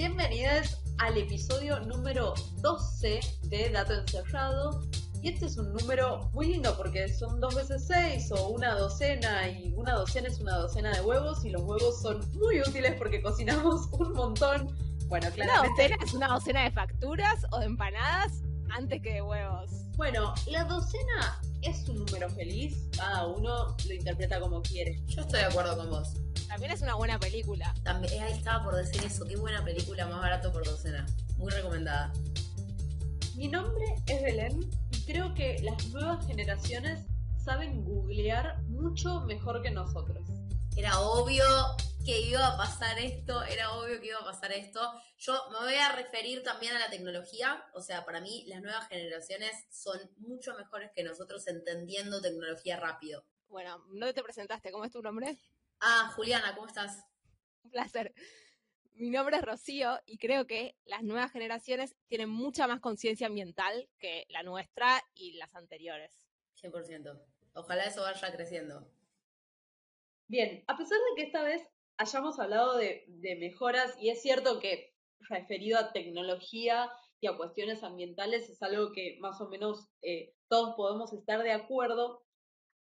Bienvenidas al episodio número 12 de Dato Encerrado. Y este es un número muy lindo porque son dos veces seis o una docena y una docena es una docena de huevos y los huevos son muy útiles porque cocinamos un montón. Bueno, claramente. ¿Una docena es una docena de facturas o de empanadas antes que de huevos? Bueno, la docena es un número feliz, cada uno lo interpreta como quiere. Yo estoy de acuerdo con vos. También es una buena película. También, ahí estaba por decir eso, qué buena película, más barato por docena. Muy recomendada. Mi nombre es Belén y creo que las nuevas generaciones saben googlear mucho mejor que nosotros. Era obvio que iba a pasar esto, era obvio que iba a pasar esto. Yo me voy a referir también a la tecnología, o sea, para mí las nuevas generaciones son mucho mejores que nosotros entendiendo tecnología rápido. Bueno, no te presentaste, ¿cómo es tu nombre? Ah, Juliana, ¿cómo estás? Un placer. Mi nombre es Rocío y creo que las nuevas generaciones tienen mucha más conciencia ambiental que la nuestra y las anteriores. 100%. Ojalá eso vaya creciendo. Bien, a pesar de que esta vez hayamos hablado de, mejoras, y es cierto que referido a tecnología y a cuestiones ambientales es algo que más o menos eh, todos podemos estar de acuerdo,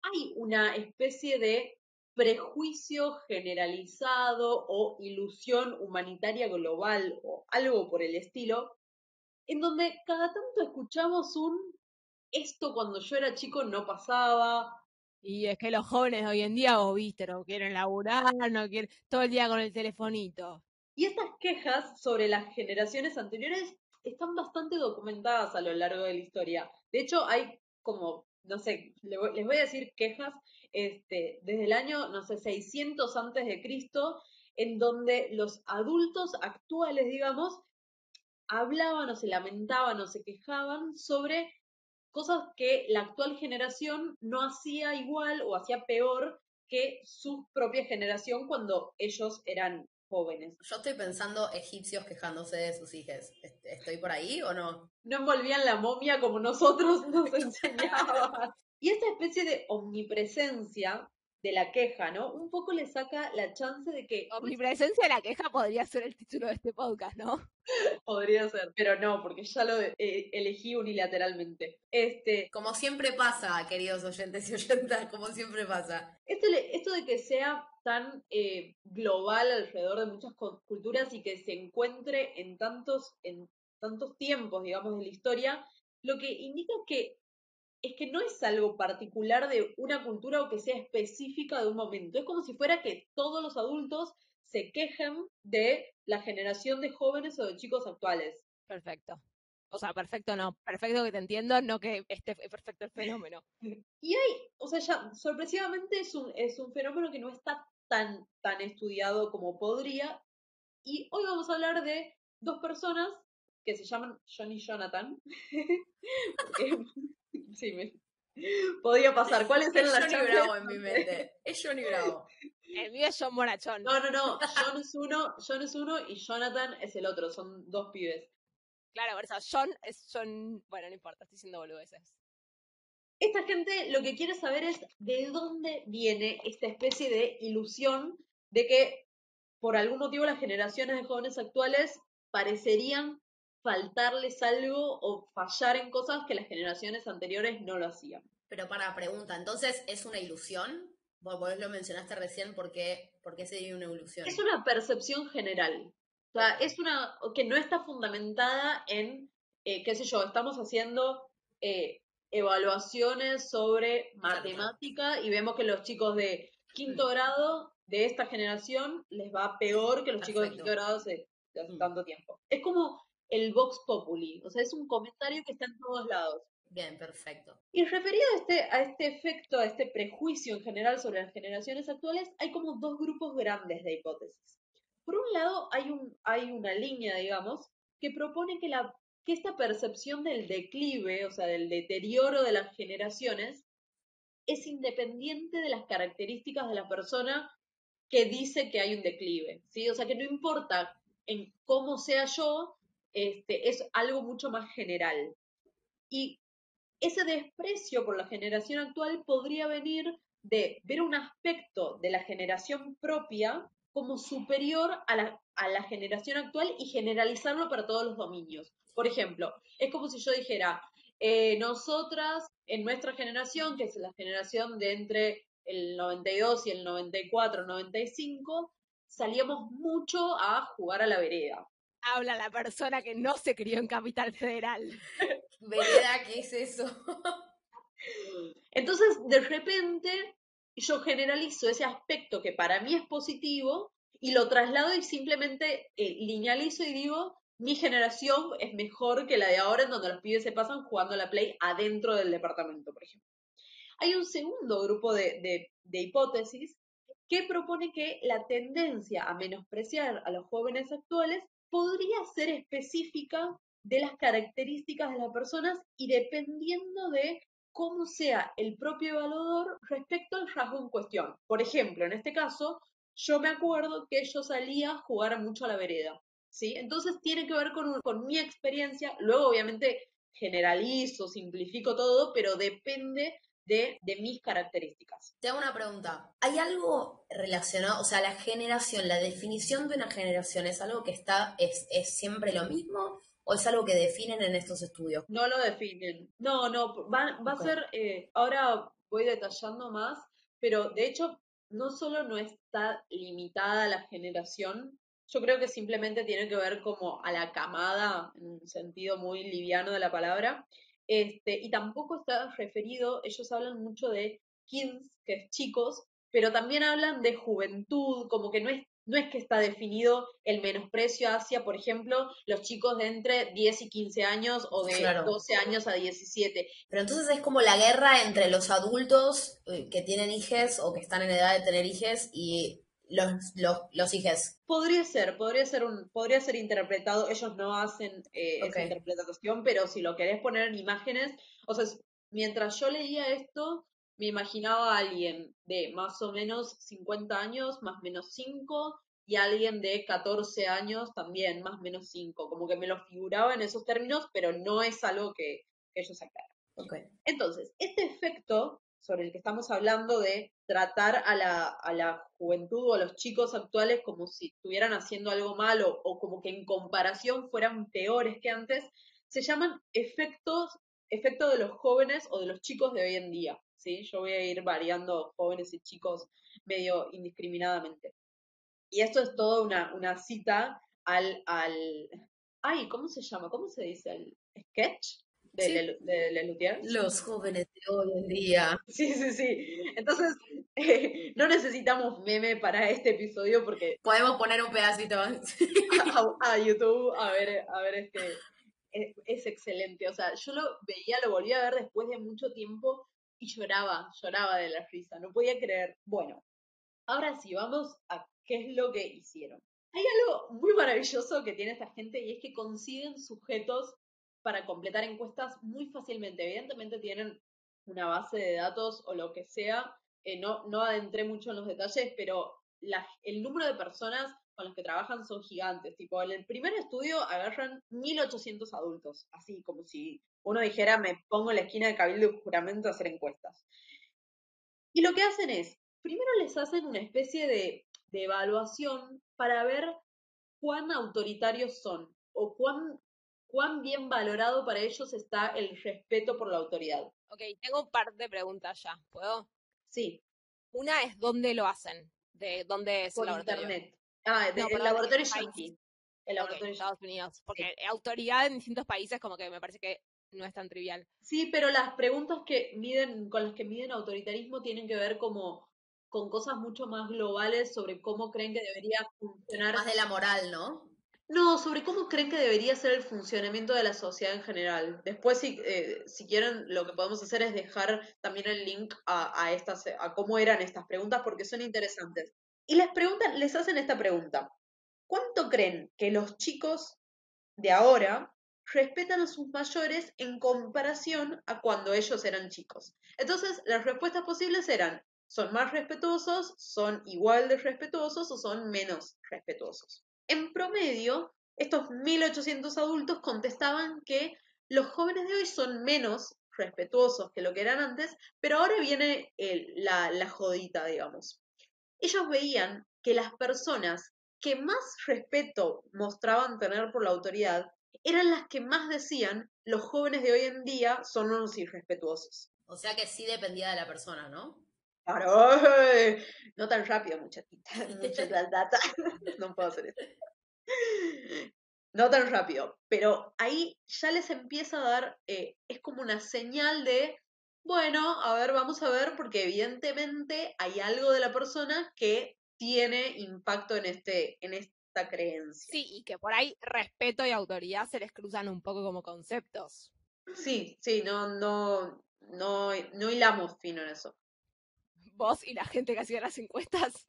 hay una especie de prejuicio generalizado o ilusión humanitaria global o algo por el estilo, en donde cada tanto escuchamos un esto cuando yo era chico no pasaba. Y es que los jóvenes de hoy en día, vos viste, no quieren laburar, no quieren todo el día con el telefonito. Y estas quejas sobre las generaciones anteriores están bastante documentadas a lo largo de la historia. De hecho, hay como, no sé, les voy a decir quejas este, desde el año, no sé, 600 antes de Cristo, en donde los adultos actuales, digamos, hablaban o se lamentaban o se quejaban sobre cosas que la actual generación no hacía igual o hacía peor que su propia generación cuando ellos eran jóvenes. Yo estoy pensando egipcios quejándose de sus hijas. ¿Estoy por ahí o no? No envolvían la momia como nosotros nos enseñaban. Y esta especie de omnipresencia de la queja, ¿no? Un poco le saca la chance de que... Omnipresencia de la queja podría ser el título de este podcast, ¿no? podría ser, pero no, porque ya lo eh, elegí unilateralmente. Este, como siempre pasa, queridos oyentes y oyentas, como siempre pasa. Esto, esto de que sea tan eh, global alrededor de muchas culturas y que se encuentre en tantos, en tantos tiempos, digamos, de la historia, lo que indica que es que no es algo particular de una cultura o que sea específica de un momento. Es como si fuera que todos los adultos se quejen de la generación de jóvenes o de chicos actuales. Perfecto. O sea, perfecto no, perfecto que te entiendo, no que esté perfecto el fenómeno. Y hay, o sea, ya sorpresivamente es un, es un fenómeno que no está tan, tan estudiado como podría. Y hoy vamos a hablar de dos personas que se llaman John y Jonathan. sí, me... podía pasar. ¿Cuáles eran las Johnny Bravo en mi mente. Es Johnny Bravo. El mío es John Morachón. No, no, no. John es uno, John es uno y Jonathan es el otro. Son dos pibes. Claro, por eso John es John. Bueno, no importa, estoy diciendo boludeces. Esta gente lo que quiere saber es de dónde viene esta especie de ilusión de que por algún motivo las generaciones de jóvenes actuales parecerían faltarles algo o fallar en cosas que las generaciones anteriores no lo hacían. Pero para pregunta, entonces, ¿es una ilusión? Vos, lo mencionaste recién, ¿por qué, sería una ilusión? Es una percepción general. O sea, es una que no está fundamentada en, eh, qué sé yo, estamos haciendo eh, evaluaciones sobre matemática y vemos que los chicos de quinto mm. grado de esta generación les va peor que los chicos de quinto grado de hace mm. tanto tiempo. Es como el Vox Populi. O sea, es un comentario que está en todos lados. Bien, perfecto. Y referido a este, a este efecto, a este prejuicio en general sobre las generaciones actuales, hay como dos grupos grandes de hipótesis. Por un lado, hay, un, hay una línea, digamos, que propone que, la, que esta percepción del declive, o sea, del deterioro de las generaciones, es independiente de las características de la persona que dice que hay un declive, ¿sí? O sea, que no importa en cómo sea yo, este, es algo mucho más general. Y ese desprecio por la generación actual podría venir de ver un aspecto de la generación propia como superior a la, a la generación actual y generalizarlo para todos los dominios. Por ejemplo, es como si yo dijera, eh, nosotras en nuestra generación, que es la generación de entre el 92 y el 94, 95, salíamos mucho a jugar a la vereda. Habla la persona que no se crió en Capital Federal. ¿Vereda qué es eso? Entonces, de repente, yo generalizo ese aspecto que para mí es positivo y lo traslado y simplemente eh, linealizo y digo, mi generación es mejor que la de ahora en donde los pibes se pasan jugando la Play adentro del departamento, por ejemplo. Hay un segundo grupo de, de hipótesis que propone que la tendencia a menospreciar a los jóvenes actuales podría ser específica de las características de las personas y dependiendo de cómo sea el propio evaluador respecto al rasgo en cuestión. Por ejemplo, en este caso, yo me acuerdo que yo salía a jugar mucho a la vereda, ¿sí? Entonces tiene que ver con, con mi experiencia, luego obviamente generalizo, simplifico todo, pero depende de, mis características. Te hago una pregunta. ¿Hay algo relacionado, o sea, la generación, la definición de una generación es algo que está, es, es siempre lo mismo? ¿O es algo que definen en estos estudios? No lo definen. No, no, va, va a ser, eh, ahora voy detallando más, pero de hecho no solo no está limitada la generación, yo creo que simplemente tiene que ver como a la camada, en un sentido muy liviano de la palabra, este, y tampoco está referido, ellos hablan mucho de kids, que es chicos, pero también hablan de juventud, como que no es, no es que está definido el menosprecio hacia, por ejemplo, los chicos de entre 10 y 15 años o de 12 años a 17. Pero entonces es como la guerra entre los adultos eh, que tienen hijos o que están en edad de tener hijos y los, los, los hijos. Podría ser, podría ser un, podría ser interpretado, ellos no hacen eh, esa interpretación, pero si lo querés poner en imágenes, o sea, mientras yo leía esto, me imaginaba a alguien de más o menos 50 años, más o menos 5, y alguien de 14 años también, más o menos 5, como que me lo figuraba en esos términos, pero no es algo que, ellos aclaran. Okay. Entonces, este efecto sobre el que estamos hablando de tratar a la, a la juventud o a los chicos actuales como si estuvieran haciendo algo malo o como que en comparación fueran peores que antes, se llaman efectos, efecto de los jóvenes o de los chicos de hoy en día. ¿Sí? Yo voy a ir variando jóvenes y chicos medio indiscriminadamente. Y esto es toda una, una cita al, al... Ay, ¿cómo se llama? ¿Cómo se dice? ¿El sketch? de, Los jóvenes de hoy en día. Sí, sí, sí. Entonces, eh, no necesitamos meme para este episodio porque... Podemos poner un pedacito a, YouTube a ver, a ver este... Es, es, excelente. O sea, yo lo veía, lo volví a ver después de mucho tiempo y lloraba, lloraba de la risa. No podía creer. Bueno, ahora sí, vamos a qué es lo que hicieron. Hay algo muy maravilloso que tiene esta gente y es que consiguen sujetos para completar encuestas muy fácilmente. Evidentemente tienen una base de datos o lo que sea. Eh, no, no adentré mucho en los detalles, pero el número de personas con las que trabajan son gigantes. Tipo, en el primer estudio agarran 1.800 adultos, así como si uno dijera, me pongo en la esquina de Cabildo y Juramento a hacer encuestas. Y lo que hacen es, primero les hacen una especie de, de evaluación para ver cuán autoritarios son o cuán cuán bien valorado para ellos está el respeto por la autoridad. Ok, tengo un par de preguntas ya, ¿puedo? Sí. Una es dónde lo hacen, de dónde es por el laboratorio. internet. Ah, de, el laboratorio Yankee. El laboratorio Estados Unidos, porque autoridad en distintos países como que me parece que no es tan trivial. Sí, pero las preguntas que miden, con las que miden autoritarismo tienen que ver como con cosas mucho más globales sobre cómo creen que debería funcionar. Más de la moral, ¿no? No, sobre cómo creen que debería ser el funcionamiento de la sociedad en general. Después, si, eh, si quieren, lo que podemos hacer es dejar también el link a, a, estas, a cómo eran estas preguntas porque son interesantes. Y les preguntan, les hacen esta pregunta. ¿Cuánto creen que los chicos de ahora respetan a sus mayores en comparación a cuando ellos eran chicos? Entonces, las respuestas posibles eran, ¿son más respetuosos, son igual de respetuosos o son menos respetuosos? En promedio, estos 1.800 adultos contestaban que los jóvenes de hoy son menos respetuosos que lo que eran antes, pero ahora viene la, la jodita, digamos. Ellos veían que las personas que más respeto mostraban tener por la autoridad eran las que más decían los jóvenes de hoy en día son unos irrespetuosos. O sea que sí dependía de la persona, ¿no? Claro, no tan rápido, muchachita, mucha data, no puedo hacer eso. No tan rápido, pero ahí ya les empieza a dar, eh, es como una señal de, bueno, a ver, vamos a ver, porque evidentemente hay algo de la persona que tiene impacto en, este, en esta creencia. Sí, y que por ahí respeto y autoridad se les cruzan un poco como conceptos. Sí, sí, no, no, no, no hilamos fino en eso. Vos y la gente que hacía las encuestas.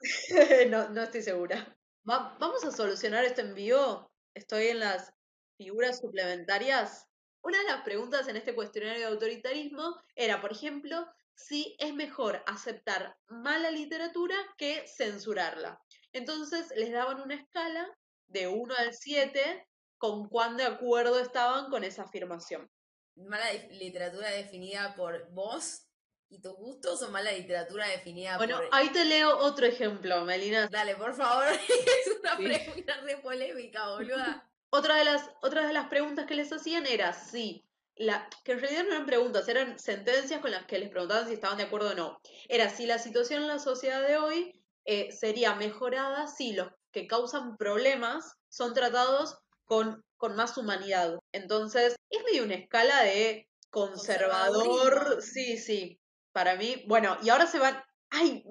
no, no estoy segura. vamos a solucionar esto en vivo. Estoy en las figuras suplementarias. Una de las preguntas en este cuestionario de autoritarismo era, por ejemplo, si es mejor aceptar mala literatura que censurarla. Entonces les daban una escala de 1 al 7 con cuán de acuerdo estaban con esa afirmación. ¿Mala literatura definida por vos y tus gustos o mala literatura definida por... Bueno, ahí te leo otro ejemplo, Melina. Dale, por favor, es una pregunta re polémica, boluda. Otra de, las, de las preguntas que les hacían era si la, que en realidad no eran preguntas, eran sentencias con las que les preguntaban si estaban de acuerdo o no. Era si la situación en la sociedad de hoy eh, sería mejorada si los que causan problemas son tratados con, con más humanidad. Entonces, es medio una escala de conservador, sí, sí, para mí. Bueno, y ahora se van, ay,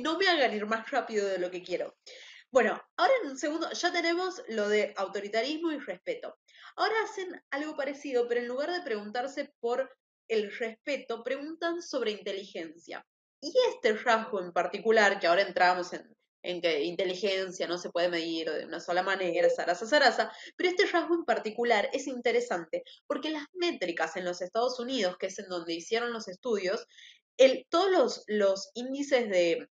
no me hagan ir más rápido de lo que quiero. Bueno, ahora en un segundo ya tenemos lo de autoritarismo y respeto. Ahora hacen algo parecido, pero en lugar de preguntarse por el respeto, preguntan sobre inteligencia. Y este rasgo en particular, que ahora entramos en, que inteligencia no se puede medir de una sola manera, zaraza, zaraza, pero este rasgo en particular es interesante porque las métricas en los Estados Unidos, que es en donde hicieron los estudios, todos los índices de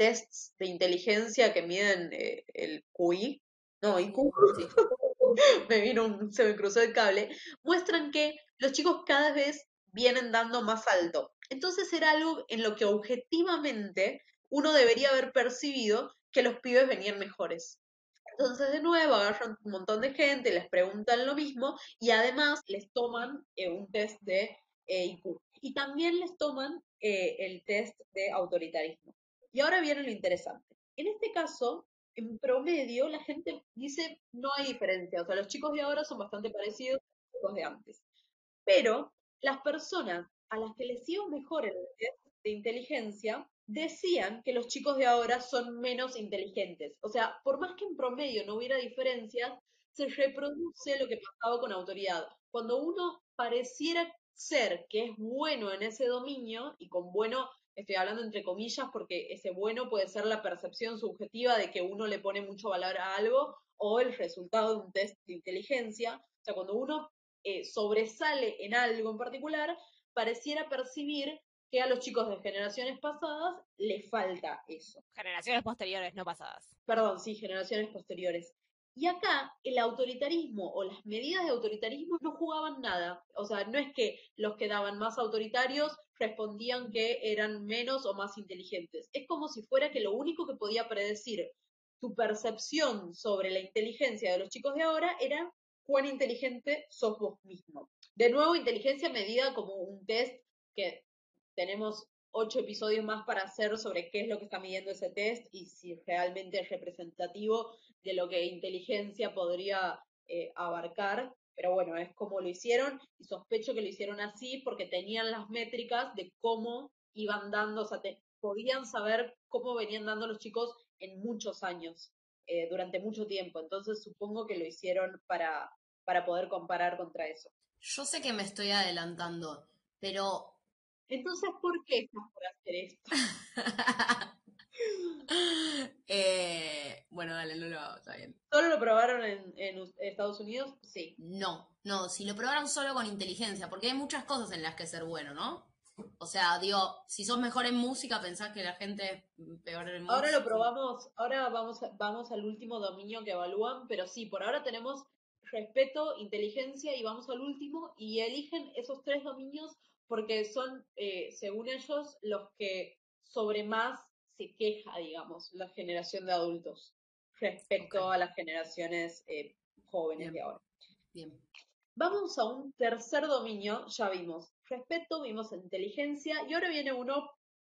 tests de inteligencia que miden eh, el QI, no, IQ, me vino un, se me cruzó el cable, muestran que los chicos cada vez vienen dando más alto. Entonces era algo en lo que objetivamente uno debería haber percibido que los pibes venían mejores. Entonces, de nuevo, agarran un montón de gente, les preguntan lo mismo y además les toman eh, un test de eh, IQ. Y también les toman eh, el test de autoritarismo. Y ahora viene lo interesante. En este caso, en promedio la gente dice no hay diferencia, o sea, los chicos de ahora son bastante parecidos a los de antes. Pero las personas a las que les iba mejor el test de inteligencia decían que los chicos de ahora son menos inteligentes. O sea, por más que en promedio no hubiera diferencias, se reproduce lo que pasaba con autoridad. Cuando uno pareciera ser que es bueno en ese dominio, y con bueno estoy hablando entre comillas porque ese bueno puede ser la percepción subjetiva de que uno le pone mucho valor a algo o el resultado de un test de inteligencia. O sea, cuando uno eh, sobresale en algo en particular, pareciera percibir que a los chicos de generaciones pasadas le falta eso. Generaciones posteriores, no pasadas. Perdón, sí, generaciones posteriores. Y acá el autoritarismo o las medidas de autoritarismo no jugaban nada. O sea, no es que los que daban más autoritarios respondían que eran menos o más inteligentes. Es como si fuera que lo único que podía predecir tu percepción sobre la inteligencia de los chicos de ahora era cuán inteligente sos vos mismo. De nuevo, inteligencia medida como un test que tenemos ocho episodios más para hacer sobre qué es lo que está midiendo ese test y si realmente es representativo de lo que inteligencia podría eh, abarcar. Pero bueno, es como lo hicieron y sospecho que lo hicieron así porque tenían las métricas de cómo iban dando, o sea, podían saber cómo venían dando los chicos en muchos años, eh, durante mucho tiempo. Entonces supongo que lo hicieron para, para poder comparar contra eso. Yo sé que me estoy adelantando, pero... Entonces, ¿por qué estás por hacer esto? Eh, bueno, dale, no lo hago, está bien. ¿Solo lo probaron en, Estados Unidos? Sí. No, no, si lo probaron solo con inteligencia, porque hay muchas cosas en las que ser bueno, ¿no? O sea, digo, si sos mejor en música, pensás que la gente es peor en música. Ahora lo probamos, ahora vamos, vamos al último dominio que evalúan, pero sí, por ahora tenemos respeto, inteligencia y vamos al último y eligen esos tres dominios porque son, eh, según ellos, los que sobre más se queja, digamos, la generación de adultos respecto a las generaciones eh, jóvenes Bien. de ahora. Bien. Vamos a un tercer dominio, ya vimos respeto, vimos inteligencia y ahora viene uno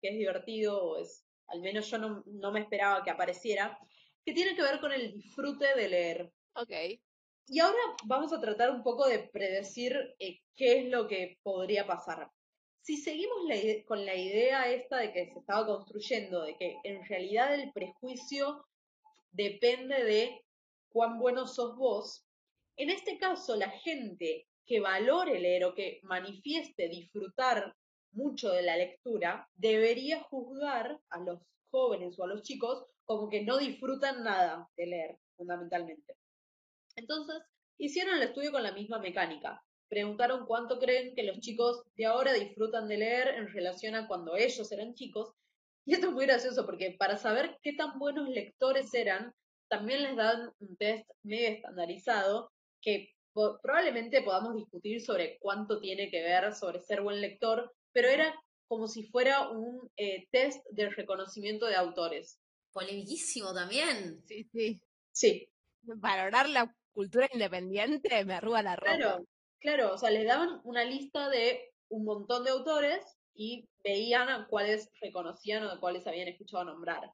que es divertido, o es, al menos yo no, no me esperaba que apareciera, que tiene que ver con el disfrute de leer. Ok. Y ahora vamos a tratar un poco de predecir eh, qué es lo que podría pasar. Si seguimos con la idea esta de que se estaba construyendo, de que en realidad el prejuicio depende de cuán bueno sos vos, en este caso la gente que valore leer o que manifieste disfrutar mucho de la lectura debería juzgar a los jóvenes o a los chicos como que no disfrutan nada de leer, fundamentalmente. Entonces, hicieron el estudio con la misma mecánica. Preguntaron cuánto creen que los chicos de ahora disfrutan de leer en relación a cuando ellos eran chicos. Y esto es muy gracioso porque para saber qué tan buenos lectores eran, también les dan un test medio estandarizado que po- probablemente podamos discutir sobre cuánto tiene que ver sobre ser buen lector, pero era como si fuera un eh, test de reconocimiento de autores. Polemiquísimo también. Sí, sí. Sí, Valorar la cultura independiente me arruga la ropa. Claro, claro, o sea, les daban una lista de un montón de autores y veían a cuáles reconocían o de cuáles habían escuchado nombrar.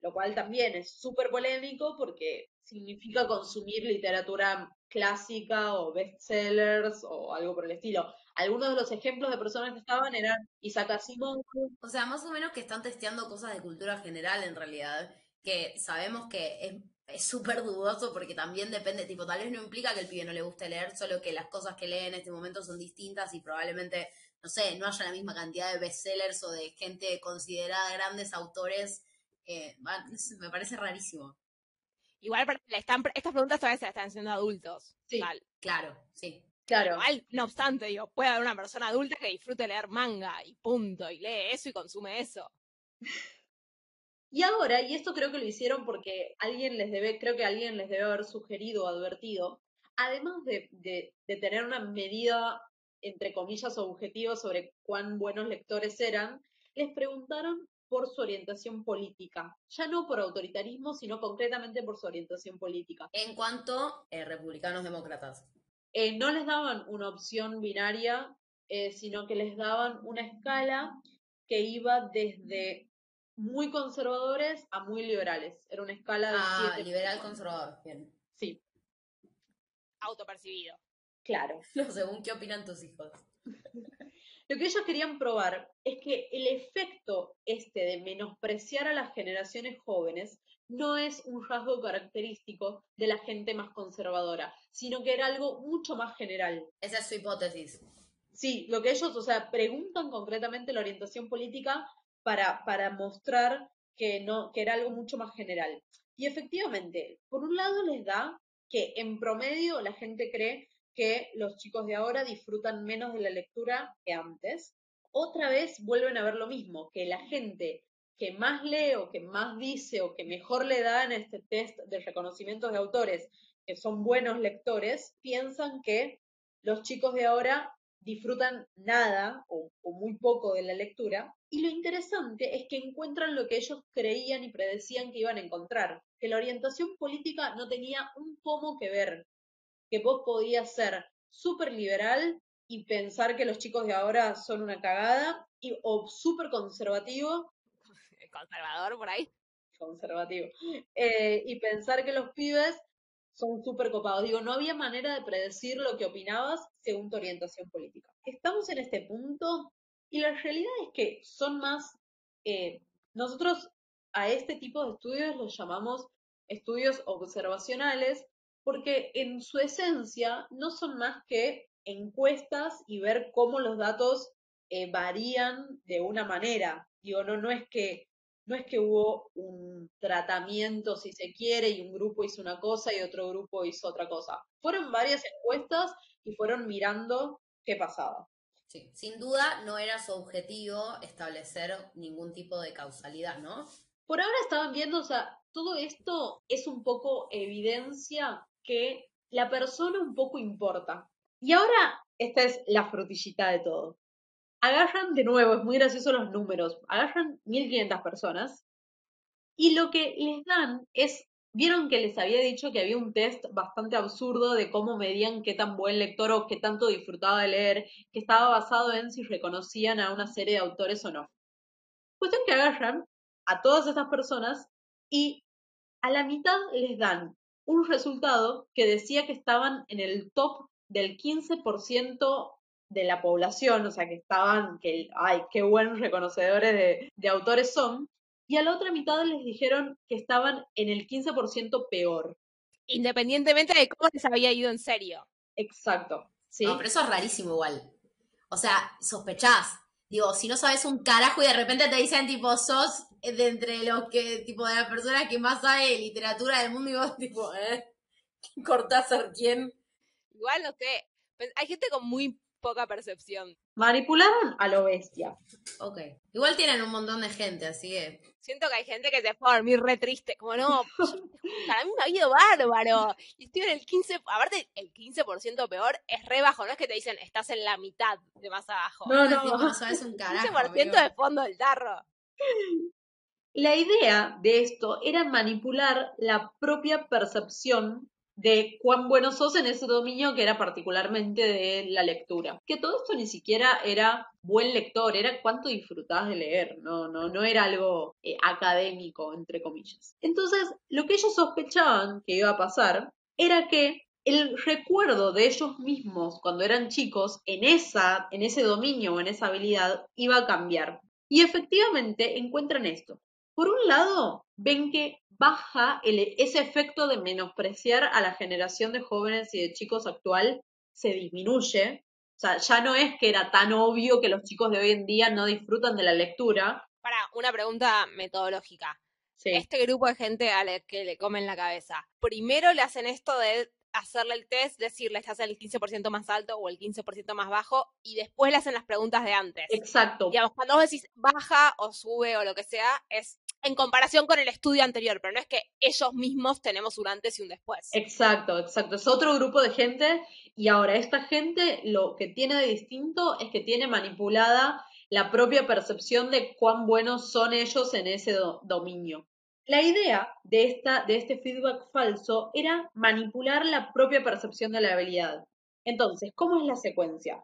Lo cual también es súper polémico porque significa consumir literatura clásica o bestsellers o algo por el estilo. Algunos de los ejemplos de personas que estaban eran Isaac Asimov, O sea, más o menos que están testeando cosas de cultura general en realidad, que sabemos que es es súper dudoso porque también depende, tipo, tal vez no implica que el pibe no le guste leer, solo que las cosas que lee en este momento son distintas y probablemente, no sé, no haya la misma cantidad de bestsellers o de gente considerada grandes autores. eh, me parece rarísimo. Igual están, estas preguntas todavía se las están haciendo adultos. Sí. Tal. Claro, sí. claro, Igual, no obstante, digo, puede haber una persona adulta que disfrute leer manga y punto, y lee eso y consume eso. Y ahora, y esto creo que lo hicieron porque alguien les debe, creo que alguien les debe haber sugerido o advertido, además de, de- de tener una medida, entre comillas, objetiva sobre cuán buenos lectores eran, les preguntaron por su orientación política. Ya no por autoritarismo, sino concretamente por su orientación política. En cuanto a republicanos demócratas. Eh, no les daban una opción binaria, eh, sino que les daban una escala que iba desde muy conservadores a muy liberales. Era una escala de Ah, siete liberal puntos. conservador. Bien. Sí, Autopercibido. claro. No, según qué opinan tus hijos. Lo que ellos querían probar es que el efecto este de menospreciar a las generaciones jóvenes no es un rasgo característico de la gente más conservadora, sino que era algo mucho más general. Esa es su hipótesis. Sí, lo que ellos, o sea, preguntan concretamente la orientación política para, para mostrar que no, que era algo mucho más general. Y efectivamente, por un lado les da que en promedio la gente cree que los chicos de ahora disfrutan menos de la lectura que antes. Otra vez vuelven a ver lo mismo, que la gente que más lee o que más dice o que mejor le da en este test de reconocimientos de autores, que son buenos lectores, piensan que los chicos de ahora disfrutan nada o, o muy poco de la lectura. Y lo interesante es que encuentran lo que ellos creían y predecían que iban a encontrar, que la orientación política no tenía un pomo que ver, que vos podías ser súper liberal y pensar que los chicos de ahora son una cagada, y, o súper conservativo Conservador por ahí. conservativo. Eh, y pensar que los pibes son súper copados. Digo, no había manera de predecir lo que opinabas según tu orientación política. Estamos en este punto y la realidad es que son más, eh, nosotros a este tipo de estudios los llamamos estudios observacionales porque en su esencia no son más que encuestas y ver cómo los datos eh, varían de una manera. Digo, no, no es que no es que hubo un tratamiento, si se quiere, y un grupo hizo una cosa y otro grupo hizo otra cosa. Fueron varias encuestas y fueron mirando qué pasaba. Sin duda no era su objetivo establecer ningún tipo de causalidad, ¿no? Por ahora estaban viendo, o sea, todo esto es un poco evidencia que la persona un poco importa. Y ahora, esta es la frutillita de todo. Agarran de nuevo, es muy gracioso los números, agarran 1500 personas Y lo que les dan es, vieron que les había dicho que había un test bastante absurdo de cómo medían qué tan buen lector o qué tanto disfrutaba de leer, que estaba basado en si reconocían a una serie de autores o no. Cuestión que agarran a todas estas personas y a la mitad les dan un resultado que decía que estaban en el top del 15% de la población, o sea, que estaban, que, ay, qué buenos reconocedores de, de autores son, y a la otra mitad les dijeron que estaban en el 15% peor. Independientemente de cómo les había ido en serio. Exacto, ¿sí? No, pero eso es rarísimo igual. O sea, sospechás. Digo, si no sabes un carajo y de repente te dicen, tipo, sos de entre los que, tipo, de las personas que más sabe de literatura del mundo y vos, tipo, ¿eh? Cortázar, ¿quién? Igual, no sé. Pues, hay gente con muy poca percepción. Manipularon a lo bestia. Ok. Igual tienen un montón de gente, así que. Siento que hay gente que se fue a dormir re triste. Como no, para mí me ha ido bárbaro. Y estoy en el 15, aparte el 15% peor es re bajo. No es que te dicen estás en la mitad de más abajo. No, no. No sabes un carajo. 15% amigo. de fondo del tarro. La idea de esto era manipular la propia percepción de cuán bueno sos en ese dominio que era particularmente de la lectura. Que todo esto ni siquiera era buen lector, era cuánto disfrutabas de leer, no, no, no era algo eh, académico, entre comillas. Entonces, lo que ellos sospechaban que iba a pasar era que el recuerdo de ellos mismos cuando eran chicos en esa, en ese dominio o en esa habilidad iba a cambiar. Y efectivamente encuentran esto. Por un lado, ven que baja el- ese efecto de menospreciar a la generación de jóvenes y de chicos actual, se disminuye. O sea, ya no es que era tan obvio que los chicos de hoy en día no disfrutan de la lectura. Para, una pregunta metodológica. Sí. Este grupo de gente a la que le comen la cabeza. Primero le hacen esto de hacerle el test, decirle estás en el 15% más alto o el 15% más bajo, y después le hacen las preguntas de antes. Exacto. Digamos, cuando vos decís baja o sube o lo que sea, es en comparación con el estudio anterior, pero no es que ellos mismos tenemos un antes y un después. Exacto, exacto. Es otro grupo de gente y ahora esta gente lo que tiene de distinto es que tiene manipulada la propia percepción de cuán buenos son ellos en ese do- dominio. La idea de, esta, de este feedback falso era manipular la propia percepción de la habilidad. Entonces, ¿cómo es la secuencia?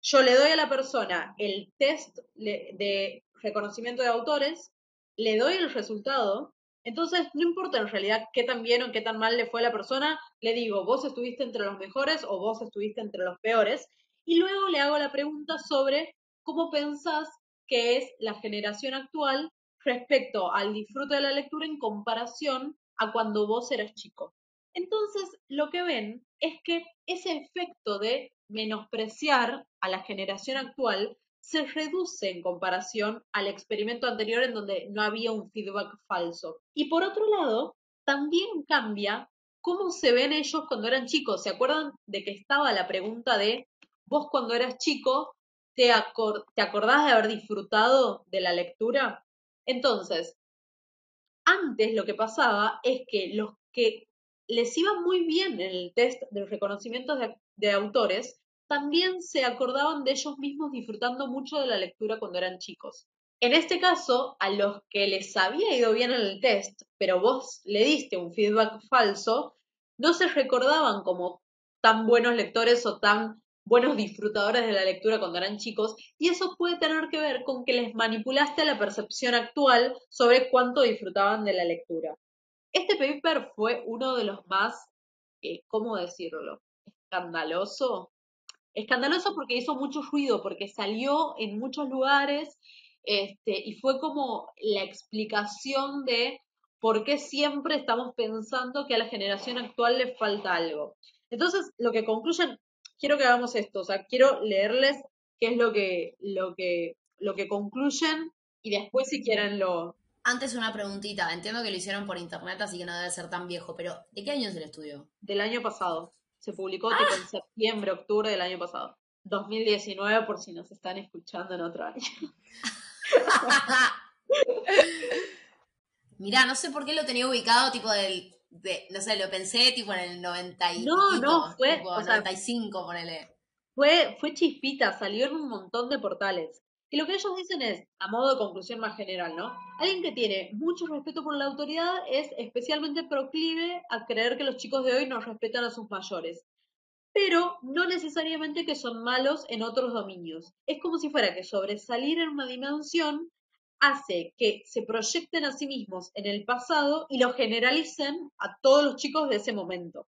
Yo le doy a la persona el test de reconocimiento de autores, le doy el resultado, entonces no importa en realidad qué tan bien o qué tan mal le fue a la persona, le digo, vos estuviste entre los mejores o vos estuviste entre los peores, y luego le hago la pregunta sobre cómo pensás que es la generación actual respecto al disfrute de la lectura en comparación a cuando vos eras chico. Entonces, lo que ven es que ese efecto de menospreciar a la generación actual se reduce en comparación al experimento anterior en donde no había un feedback falso. Y por otro lado, también cambia cómo se ven ellos cuando eran chicos. ¿Se acuerdan de que estaba la pregunta de vos cuando eras chico, te, acor- te acordás de haber disfrutado de la lectura? Entonces, antes lo que pasaba es que los que les iba muy bien en el test de reconocimiento de, de autores, también se acordaban de ellos mismos disfrutando mucho de la lectura cuando eran chicos. En este caso, a los que les había ido bien en el test, pero vos le diste un feedback falso, no se recordaban como tan buenos lectores o tan buenos disfrutadores de la lectura cuando eran chicos, y eso puede tener que ver con que les manipulaste la percepción actual sobre cuánto disfrutaban de la lectura. Este paper fue uno de los más, eh, ¿cómo decirlo? Escandaloso. Escandaloso porque hizo mucho ruido, porque salió en muchos lugares este, y fue como la explicación de por qué siempre estamos pensando que a la generación actual le falta algo. Entonces, lo que concluyen, quiero que hagamos esto, o sea, quiero leerles qué es lo que, lo que, lo que concluyen y después si quieren lo... Antes una preguntita. Entiendo que lo hicieron por internet, así que no debe ser tan viejo, pero ¿de qué año es el estudio? del año pasado. Se publicó tipo en septiembre, octubre del año pasado. 2019 por si nos están escuchando en otro año. Mirá, no sé por qué lo tenía ubicado, tipo del. De, no sé, lo pensé tipo en el 90 y No, no, fue, tipo o sea, 95, ponele. Fue, fue chispita, salió en un montón de portales. Que lo que ellos dicen es, a modo de conclusión más general, ¿no? Alguien que tiene mucho respeto por la autoridad es especialmente proclive a creer que los chicos de hoy no respetan a sus mayores, pero no necesariamente que son malos en otros dominios. Es como si fuera que sobresalir en una dimensión hace que se proyecten a sí mismos en el pasado y lo generalicen a todos los chicos de ese momento.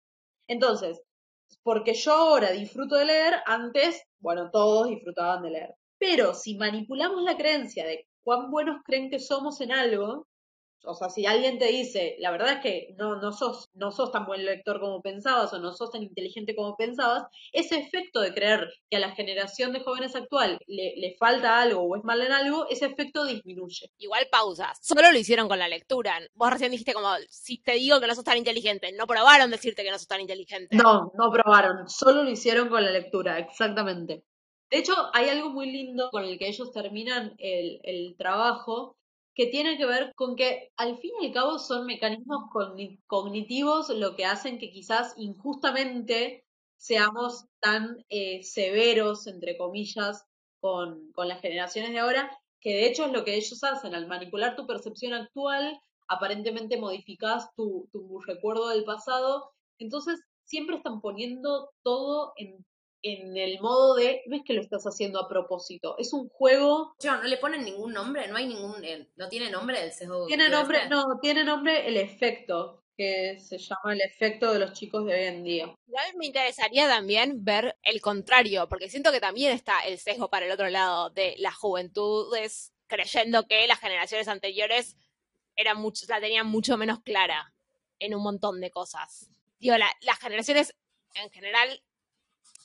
Entonces, porque yo ahora disfruto de leer, antes, bueno, todos disfrutaban de leer. Pero si manipulamos la creencia de cuán buenos creen que somos en algo, o sea, si alguien te dice, la verdad es que no, no, sos, no sos tan buen lector como pensabas o no sos tan inteligente como pensabas, ese efecto de creer que a la generación de jóvenes actual le, le falta algo o es mal en algo, ese efecto disminuye. Igual pausa, solo lo hicieron con la lectura. Vos recién dijiste como, si te digo que no sos tan inteligente, no probaron decirte que no sos tan inteligente. No, no probaron, solo lo hicieron con la lectura, exactamente. De hecho, hay algo muy lindo con el que ellos terminan el, trabajo, que tiene que ver con que al fin y al cabo son mecanismos cognitivos lo que hacen que quizás injustamente seamos tan eh, severos, entre comillas, con, con las generaciones de ahora, que de hecho es lo que ellos hacen, al manipular tu percepción actual, aparentemente modificás tu, tu recuerdo del pasado, entonces siempre están poniendo todo en en el modo de, no es que lo estás haciendo a propósito, es un juego... no le ponen ningún nombre, no hay ningún, eh, no tiene nombre el sesgo. Tiene nombre, no, tiene nombre el efecto, que se llama el efecto de los chicos de hoy en día. Igual me interesaría también ver el contrario, porque siento que también está el sesgo para el otro lado de las juventudes creyendo que las generaciones anteriores eran mucho, la tenían mucho menos clara en un montón de cosas. Digo, las generaciones en general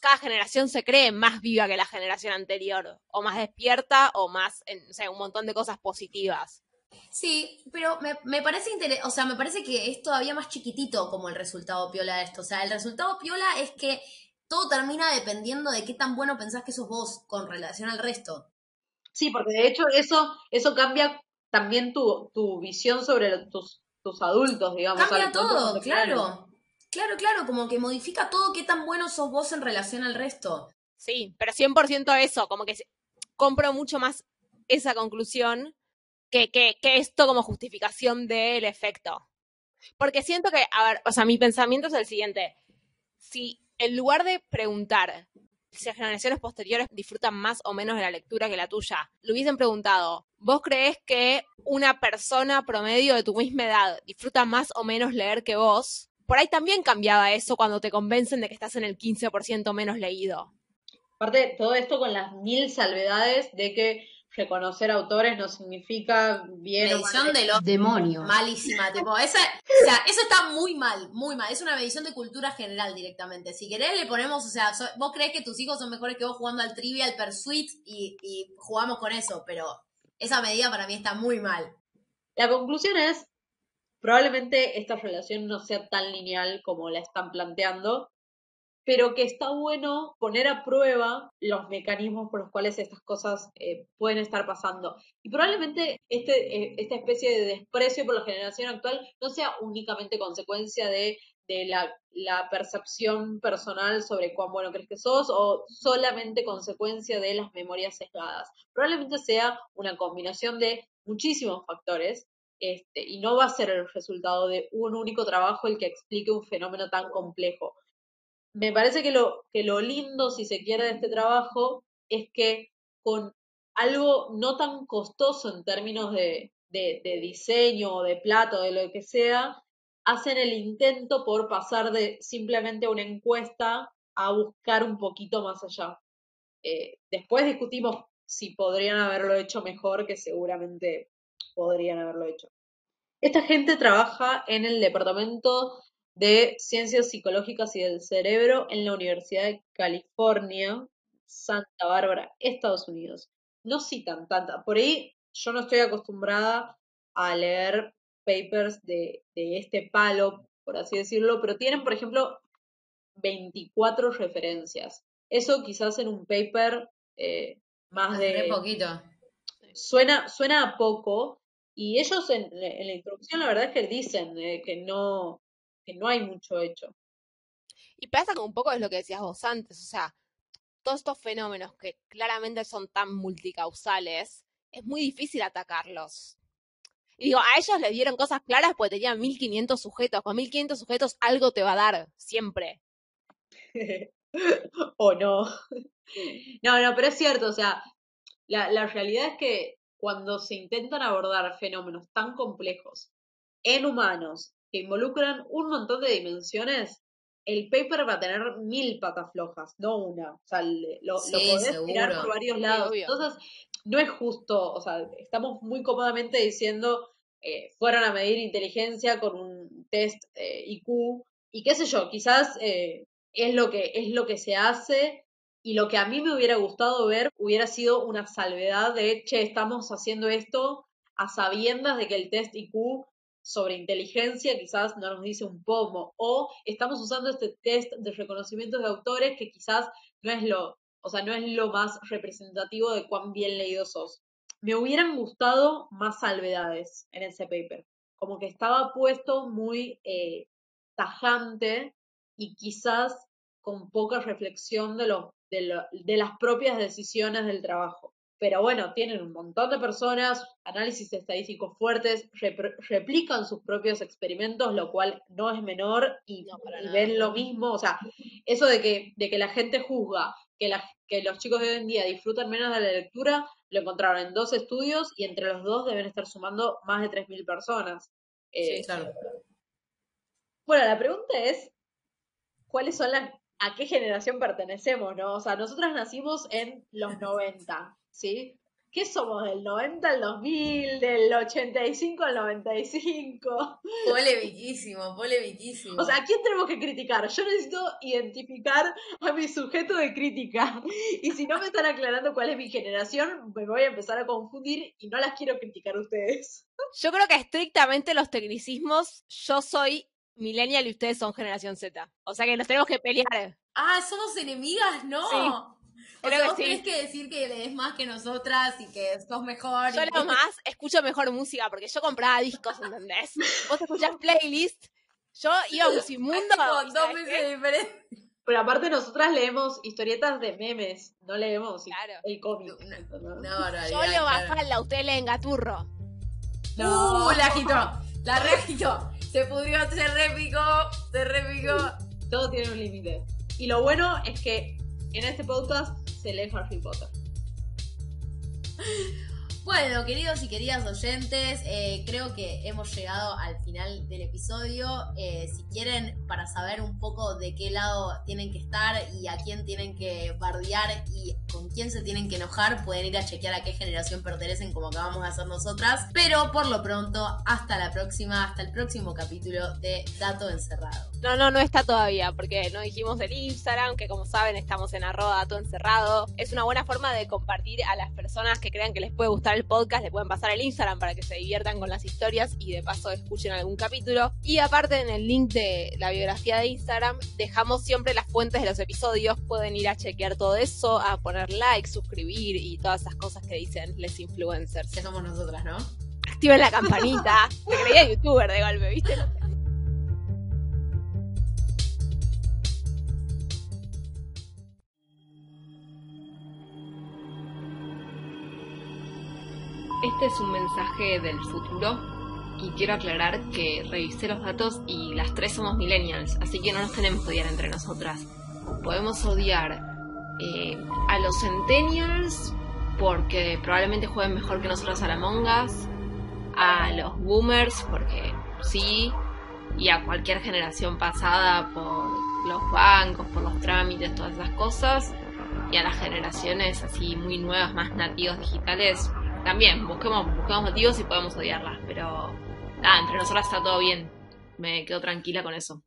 cada generación se cree más viva que la generación anterior, o más despierta, o más, en, o sea, un montón de cosas positivas. Sí, pero me, parece o sea, me parece que es todavía más chiquitito como el resultado piola de esto. O sea, el resultado piola es que todo termina dependiendo de qué tan bueno pensás que sos vos con relación al resto. Sí, porque de hecho eso, eso cambia también tu, tu visión sobre tus, tus adultos, digamos. Cambia todo, claro. Claro, claro, como que modifica todo qué tan bueno sos vos en relación al resto. Sí, pero 100% eso, como que compro mucho más esa conclusión que, esto como justificación del efecto. Porque siento que, a ver, o sea, mi pensamiento es el siguiente. Si en lugar de preguntar si las generaciones posteriores disfrutan más o menos de la lectura que la tuya, le hubiesen preguntado, ¿vos crees que una persona promedio de tu misma edad disfruta más o menos leer que vos? Por ahí también cambiaba eso cuando te convencen de que estás en el 15% menos leído. Aparte, todo esto con las mil salvedades de que reconocer autores no significa bien medición de los demonios. Malísima, tipo, esa, o sea, eso está muy mal, muy mal. Es una medición de cultura general directamente. Si querés le ponemos, o sea, vos crees que tus hijos son mejores que vos jugando al Trivial Pursuit y, y jugamos con eso, pero esa medida para mí está muy mal. La conclusión es, Probablemente esta relación no sea tan lineal como la están planteando, pero que está bueno poner a prueba los mecanismos por los cuales estas cosas eh, pueden estar pasando. Y probablemente este, eh, esta especie de desprecio por la generación actual no sea únicamente consecuencia de, la, la, percepción personal sobre cuán bueno crees que sos o solamente consecuencia de las memorias sesgadas. Probablemente sea una combinación de muchísimos factores este, y no va a ser el resultado de un único trabajo el que explique un fenómeno tan complejo. Me parece que lo, que lo lindo, si se quiere, de este trabajo es que con algo no tan costoso en términos de, de, diseño o de plato, de lo que sea, hacen el intento por pasar de simplemente una encuesta a buscar un poquito más allá. Eh, después discutimos si podrían haberlo hecho mejor, que seguramente podrían haberlo hecho. Esta gente trabaja en el Departamento de Ciencias Psicológicas y del Cerebro en la Universidad de California, Santa Bárbara, Estados Unidos. No citan tanta. Por ahí yo no estoy acostumbrada a leer papers de, este palo, por así decirlo, pero tienen, por ejemplo, 24 referencias. Eso quizás en un paper eh, más de... poquito. Suena, suena a poco, y ellos en, la introducción la verdad es que dicen eh, que, no, que no hay mucho hecho. Y pasa como un poco es lo que decías vos antes, o sea, todos estos fenómenos que claramente son tan multicausales, es muy difícil atacarlos. Y digo, a ellos les dieron cosas claras porque tenían 1500 sujetos. Con 1500 sujetos algo te va a dar, siempre. o no. No, no, pero es cierto, o sea, la, la realidad es que cuando se intentan abordar fenómenos tan complejos en humanos que involucran un montón de dimensiones, el paper va a tener mil patas flojas, no una. O sea, lo, lo podés tirar por varios lados. Entonces, no es justo, o sea, estamos muy cómodamente diciendo, eh, fueron a medir inteligencia con un test eh, IQ, y qué sé yo, quizás eh, es, lo que, es lo que se hace, y lo que a mí me hubiera gustado ver hubiera sido una salvedad de, che, estamos haciendo esto a sabiendas de que el test IQ sobre inteligencia quizás no nos dice un pomo, o estamos usando este test de reconocimiento de autores que quizás no es lo, o sea, no es lo más representativo de cuán bien leídos sos. Me hubieran gustado más salvedades en ese paper, como que estaba puesto muy eh, tajante y quizás con poca reflexión de, lo, de las propias decisiones del trabajo pero bueno, tienen un montón de personas, análisis estadísticos fuertes, replican sus propios experimentos, lo cual no es menor y, ven lo mismo, o sea, eso de que, de que la gente juzga que, la, que los chicos de hoy en día disfrutan menos de la lectura, lo encontraron en dos estudios y entre los dos deben estar sumando más de 3.000 personas. sí, eh, claro. Bueno, la pregunta es, ¿cuáles son las, a qué generación pertenecemos, no? O sea, nosotras nacimos en los 90. ¿sí? ¿Qué somos? ¿Del 90 al 2000? ¿Del 85 al 95? Polemiquísimo, polemiquísimo. O sea, ¿a quién tenemos que criticar? Yo necesito identificar a mi sujeto de crítica. Y si no me están aclarando cuál es mi generación, me voy a empezar a confundir y no las quiero criticar a ustedes. Yo creo que estrictamente los tecnicismos, yo soy millennial y ustedes son generación Z. O sea que nos tenemos que pelear. Ah, somos enemigas, ¿no? Sí. O sea, vos tenés que decir que lees más que nosotras y que sos mejor. Yo lo más escucho mejor música porque yo compraba discos, ¿entendés? Vos escuchás playlist, yo iba a Musimundo. dos meses diferentes. Pero aparte nosotras leemos historietas de memes, no leemos el cómic. No, yo leo Bafalda, usted lee en Gaturro. No, uh, la agitó, la reagitó. Se pudrió, se repicó, se repicó. Todo tiene un límite. Y lo bueno es que en este podcast se lee Harry Potter. Bueno, queridos y queridas oyentes, eh, creo que hemos llegado al final del episodio. Eh, si quieren, para saber un poco de qué lado tienen que estar y a quién tienen que bardear y con quién se tienen que enojar, pueden ir a chequear a qué generación pertenecen, como acabamos de hacer nosotras. Pero por lo pronto, hasta la próxima, hasta el próximo capítulo de Dato Encerrado. No, no, no está todavía, porque no dijimos el Instagram, que como saben estamos en arroba dato encerrado. Es una buena forma de compartir a las personas que crean que les puede gustar el podcast, le pueden pasar el Instagram para que se diviertan con las historias y de paso escuchen algún capítulo. Y aparte en el link de la biografía de Instagram dejamos siempre las fuentes de los episodios, pueden ir a chequear todo eso, a poner like, suscribir y todas esas cosas que dicen les influencers. Que somos nosotras, ¿no? Activen la campanita. Me creía youtuber de golpe, ¿viste? Este es un mensaje del futuro y quiero aclarar que revisé los datos y las tres somos millennials, así que no nos tenemos que odiar entre nosotras. Podemos odiar eh, a los centennials porque probablemente jueguen mejor que nosotras a la Mongas, a los boomers porque sí, y a cualquier generación pasada por los bancos, por los trámites, todas esas cosas, y a las generaciones así muy nuevas, más nativos digitales, también, busquemos, busquemos motivos y podemos odiarlas, pero nada, entre nosotras está todo bien. Me quedo tranquila con eso.